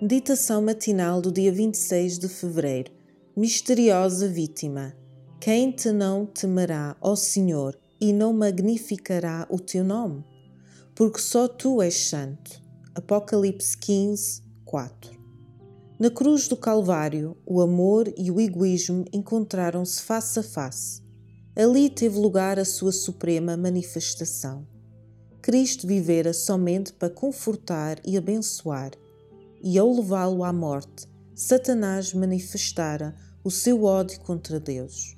Meditação matinal do dia 26 de fevereiro. Misteriosa vítima. Quem te não temerá, ó Senhor, e não magnificará o teu nome? Porque só tu és santo. Apocalipse 15, 4. Na cruz do Calvário, o amor e o egoísmo encontraram-se face a face. Ali teve lugar a sua suprema manifestação. Cristo vivera somente para confortar e abençoar e ao levá-lo à morte, Satanás manifestara o seu ódio contra Deus.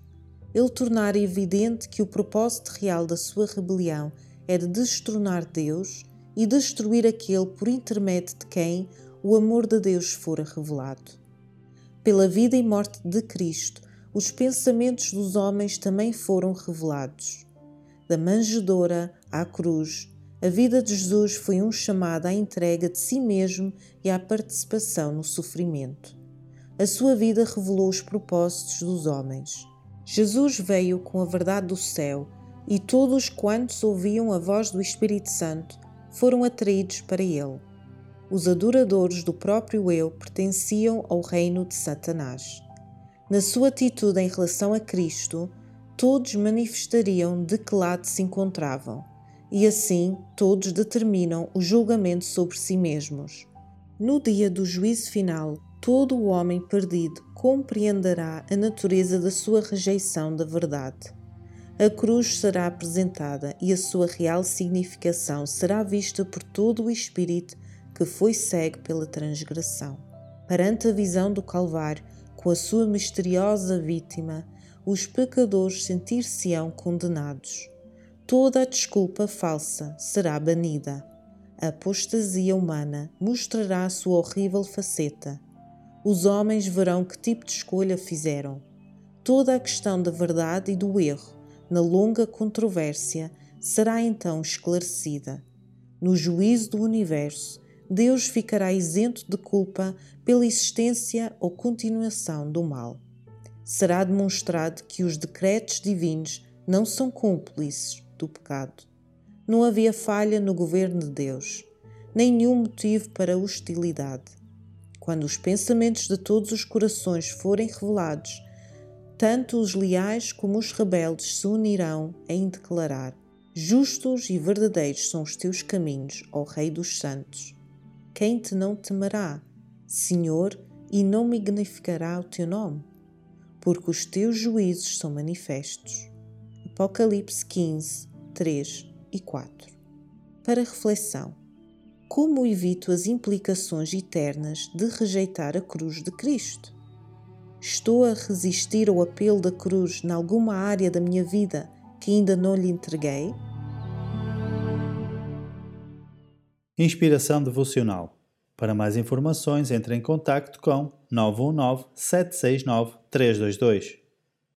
Ele tornara evidente que o propósito real da sua rebelião era destronar Deus e destruir aquele por intermédio de quem o amor de Deus fora revelado. Pela vida e morte de Cristo, os pensamentos dos homens também foram revelados. Da manjedoura à cruz, a vida de Jesus foi um chamado à entrega de si mesmo e à participação no sofrimento. A sua vida revelou os propósitos dos homens. Jesus veio com a verdade do céu e todos quantos ouviam a voz do Espírito Santo foram atraídos para ele. Os adoradores do próprio eu pertenciam ao reino de Satanás. Na sua atitude em relação a Cristo, todos manifestariam de que lado se encontravam e assim todos determinam o julgamento sobre si mesmos. No dia do juízo final, todo o homem perdido compreenderá a natureza da sua rejeição da verdade. A cruz será apresentada e a sua real significação será vista por todo o espírito que foi cego pela transgressão. Perante a visão do Calvário, com a sua misteriosa vítima, os pecadores sentir-se-ão condenados toda a desculpa falsa será banida. A apostasia humana mostrará a sua horrível faceta. Os homens verão que tipo de escolha fizeram. Toda a questão da verdade e do erro, na longa controvérsia, será então esclarecida. No juízo do universo, Deus ficará isento de culpa pela existência ou continuação do mal. Será demonstrado que os decretos divinos não são cúmplices do pecado. Não havia falha no governo de Deus, nem nenhum motivo para hostilidade. Quando os pensamentos de todos os corações forem revelados, tanto os leais como os rebeldes se unirão em declarar: Justos e verdadeiros são os teus caminhos, ó Rei dos Santos. Quem te não temerá, Senhor, e não magnificará o teu nome? Porque os teus juízos são manifestos. Apocalipse 15, 3 e 4. Para reflexão: como evito as implicações eternas de rejeitar a cruz de Cristo? Estou a resistir ao apelo da cruz em alguma área da minha vida que ainda não lhe entreguei? Inspiração devocional. Para mais informações, entre em contato com 919 769 322.